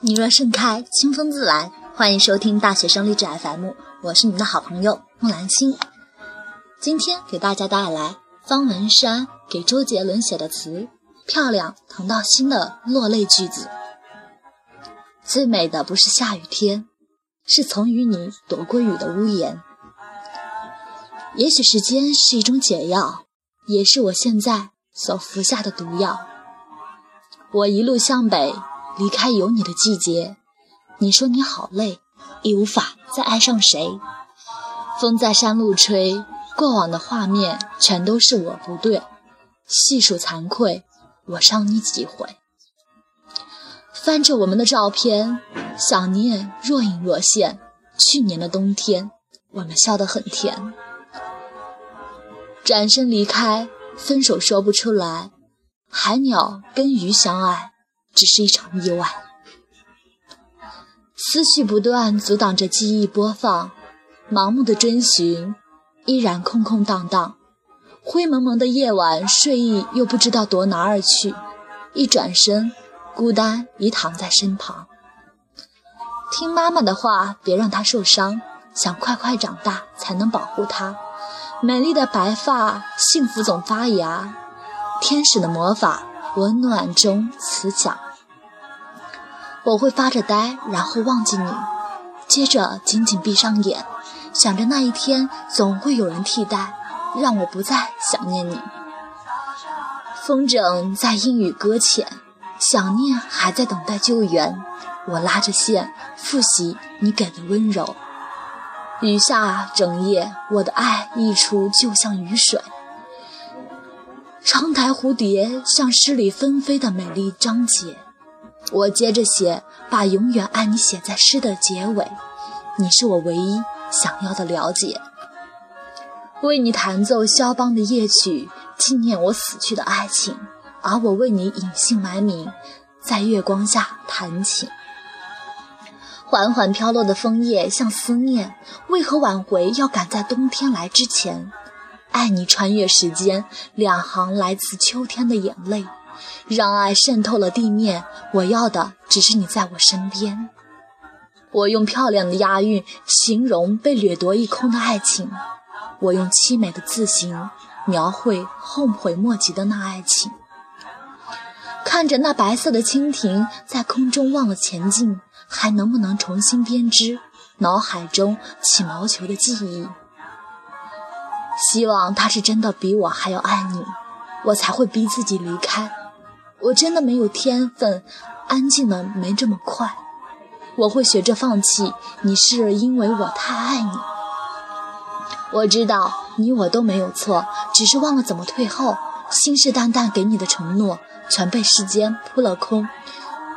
你若盛开，清风自来。欢迎收听大学生励志 FM，我是你们的好朋友木兰心。今天给大家带来方文山给周杰伦写的词，漂亮疼到心的落泪句子。最美的不是下雨天，是曾与你躲过雨的屋檐。也许时间是一种解药，也是我现在所服下的毒药。我一路向北。离开有你的季节，你说你好累，已无法再爱上谁。风在山路吹，过往的画面全都是我不对。细数惭愧，我伤你几回？翻着我们的照片，想念若隐若现。去年的冬天，我们笑得很甜。转身离开，分手说不出来。海鸟跟鱼相爱。只是一场意外，思绪不断阻挡着记忆播放，盲目的追寻，依然空空荡荡。灰蒙蒙的夜晚，睡意又不知道躲哪儿去。一转身，孤单已躺在身旁。听妈妈的话，别让她受伤。想快快长大，才能保护她。美丽的白发，幸福总发芽。天使的魔法，温暖中慈祥。我会发着呆，然后忘记你，接着紧紧闭上眼，想着那一天总会有人替代，让我不再想念你。风筝在阴雨搁浅，想念还在等待救援。我拉着线复习你给的温柔。雨下整夜，我的爱溢出就像雨水。窗台蝴蝶像诗里纷飞的美丽章节。我接着写，把永远爱你写在诗的结尾。你是我唯一想要的了解。为你弹奏肖邦的夜曲，纪念我死去的爱情，而我为你隐姓埋名，在月光下弹琴。缓缓飘落的枫叶像思念，为何挽回要赶在冬天来之前？爱你穿越时间，两行来自秋天的眼泪。让爱渗透了地面，我要的只是你在我身边。我用漂亮的押韵形容被掠夺一空的爱情，我用凄美的字形描绘后悔莫及的那爱情。看着那白色的蜻蜓在空中忘了前进，还能不能重新编织脑海中起毛球的记忆？希望他是真的比我还要爱你，我才会逼自己离开。我真的没有天分，安静的没这么快。我会学着放弃，你是因为我太爱你。我知道你我都没有错，只是忘了怎么退后。信誓旦旦给你的承诺，全被时间扑了空。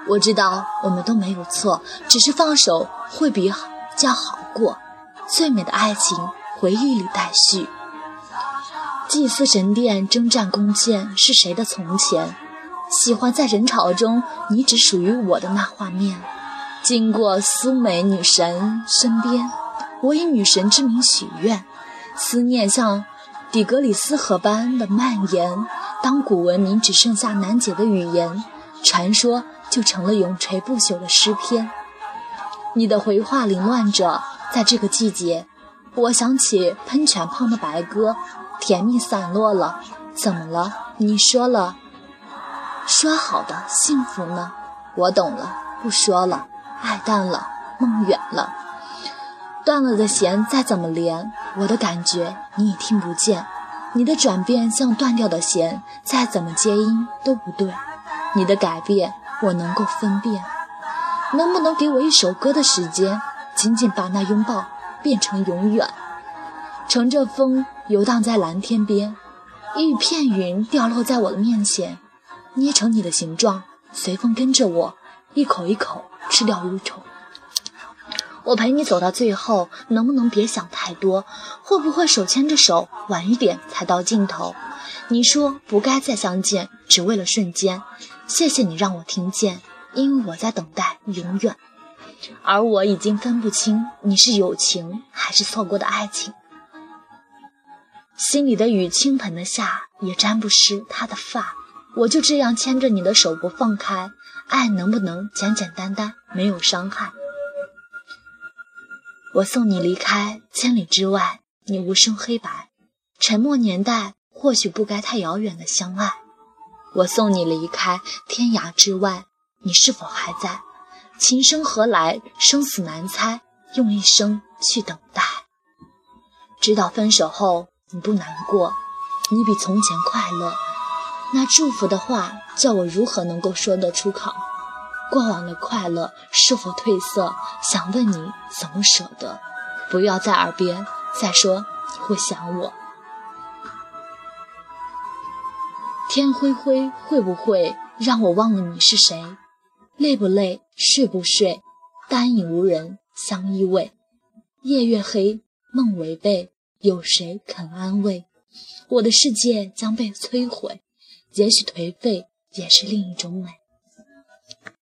我知道我们都没有错，只是放手会比较好过。最美的爱情，回忆里待续。祭祀神殿，征战弓箭，是谁的从前？喜欢在人潮中，你只属于我的那画面。经过苏美女神身边，我以女神之名许愿。思念像底格里斯河般的蔓延。当古文明只剩下难解的语言，传说就成了永垂不朽的诗篇。你的回话凌乱着，在这个季节，我想起喷泉旁的白鸽，甜蜜散落了。怎么了？你说了。说好的幸福呢？我懂了，不说了。爱淡了，梦远了，断了的弦再怎么连，我的感觉你已听不见。你的转变像断掉的弦，再怎么接音都不对。你的改变我能够分辨。能不能给我一首歌的时间，紧紧把那拥抱变成永远？乘着风游荡在蓝天边，一片云掉落在我的面前。捏成你的形状，随风跟着我，一口一口吃掉忧愁。我陪你走到最后，能不能别想太多？会不会手牵着手，晚一点才到尽头？你说不该再相见，只为了瞬间。谢谢你让我听见，因为我在等待永远。而我已经分不清你是友情还是错过的爱情。心里的雨倾盆的下，也沾不湿他的发。我就这样牵着你的手不放开，爱能不能简简单单，没有伤害？我送你离开千里之外，你无声黑白，沉默年代或许不该太遥远的相爱。我送你离开天涯之外，你是否还在？情深何来，生死难猜，用一生去等待，直到分手后你不难过，你比从前快乐。那祝福的话，叫我如何能够说得出口？过往的快乐是否褪色？想问你怎么舍得？不要在耳边再说你会想我。天灰灰会不会让我忘了你是谁？累不累？睡不睡？单影无人相依偎。夜越黑，梦违背，有谁肯安慰？我的世界将被摧毁。也许颓废也是另一种美。